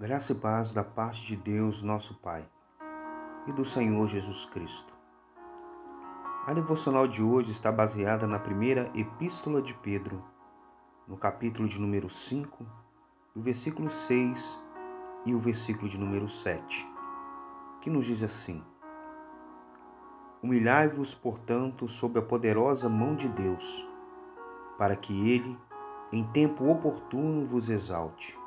Graça e paz da parte de Deus, nosso Pai, e do Senhor Jesus Cristo. A devocional de hoje está baseada na primeira epístola de Pedro, no capítulo de número 5, o versículo 6 e o versículo de número 7, que nos diz assim: Humilhai-vos, portanto, sob a poderosa mão de Deus, para que ele, em tempo oportuno, vos exalte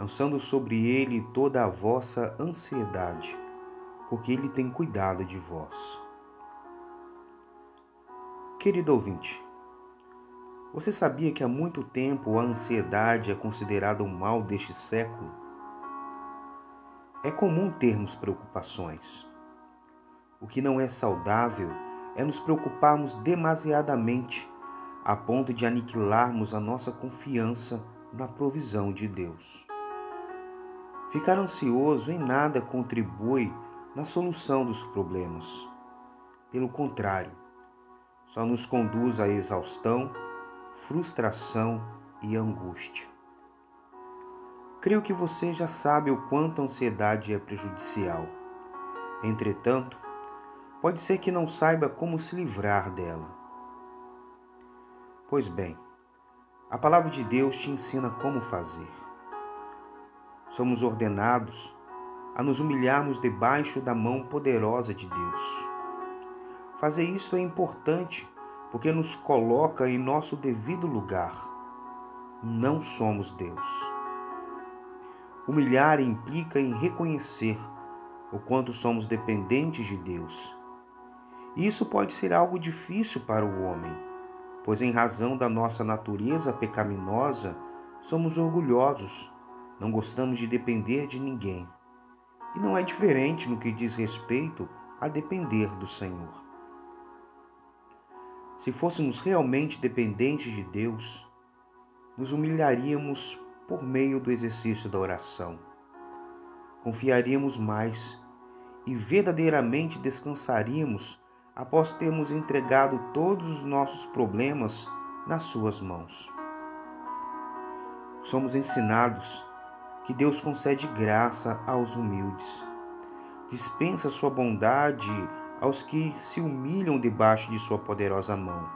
lançando sobre ele toda a vossa ansiedade, porque ele tem cuidado de vós. Querido ouvinte, você sabia que há muito tempo a ansiedade é considerada um mal deste século? É comum termos preocupações. O que não é saudável é nos preocuparmos demasiadamente a ponto de aniquilarmos a nossa confiança na provisão de Deus. Ficar ansioso em nada contribui na solução dos problemas. Pelo contrário, só nos conduz à exaustão, frustração e angústia. Creio que você já sabe o quanto a ansiedade é prejudicial. Entretanto, pode ser que não saiba como se livrar dela. Pois bem, a palavra de Deus te ensina como fazer somos ordenados a nos humilharmos debaixo da mão poderosa de Deus. Fazer isso é importante porque nos coloca em nosso devido lugar. Não somos Deus. Humilhar implica em reconhecer o quanto somos dependentes de Deus. Isso pode ser algo difícil para o homem, pois, em razão da nossa natureza pecaminosa, somos orgulhosos não gostamos de depender de ninguém. E não é diferente no que diz respeito a depender do Senhor. Se fôssemos realmente dependentes de Deus, nos humilharíamos por meio do exercício da oração. Confiaríamos mais e verdadeiramente descansaríamos após termos entregado todos os nossos problemas nas Suas mãos. Somos ensinados que Deus concede graça aos humildes. Dispensa sua bondade aos que se humilham debaixo de sua poderosa mão.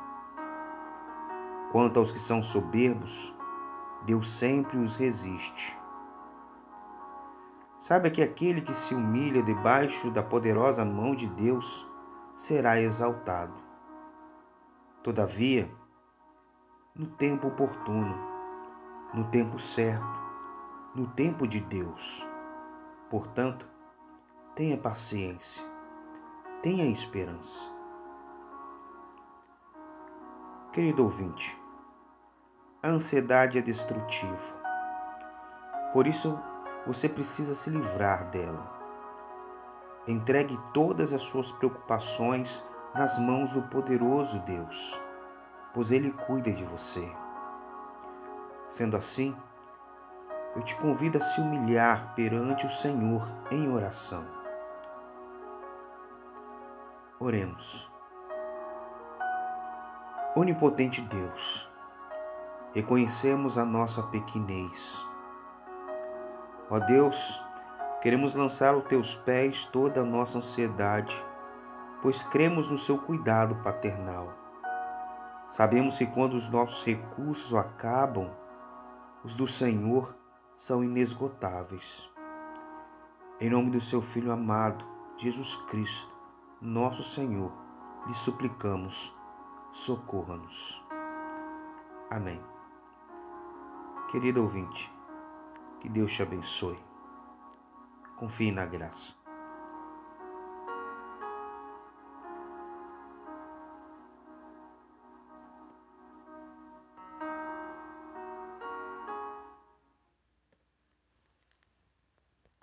Quanto aos que são soberbos, Deus sempre os resiste. Saiba que aquele que se humilha debaixo da poderosa mão de Deus será exaltado. Todavia, no tempo oportuno, no tempo certo, no tempo de Deus. Portanto, tenha paciência, tenha esperança. Querido ouvinte, a ansiedade é destrutiva. Por isso, você precisa se livrar dela. Entregue todas as suas preocupações nas mãos do poderoso Deus, pois Ele cuida de você. Sendo assim, eu te convido a se humilhar perante o Senhor em oração. Oremos. Onipotente Deus, reconhecemos a nossa pequenez. Ó Deus, queremos lançar aos teus pés toda a nossa ansiedade, pois cremos no seu cuidado paternal. Sabemos que quando os nossos recursos acabam, os do Senhor são inesgotáveis. Em nome do seu Filho amado, Jesus Cristo, nosso Senhor, lhe suplicamos, socorra-nos. Amém. Querido ouvinte, que Deus te abençoe. Confie na graça.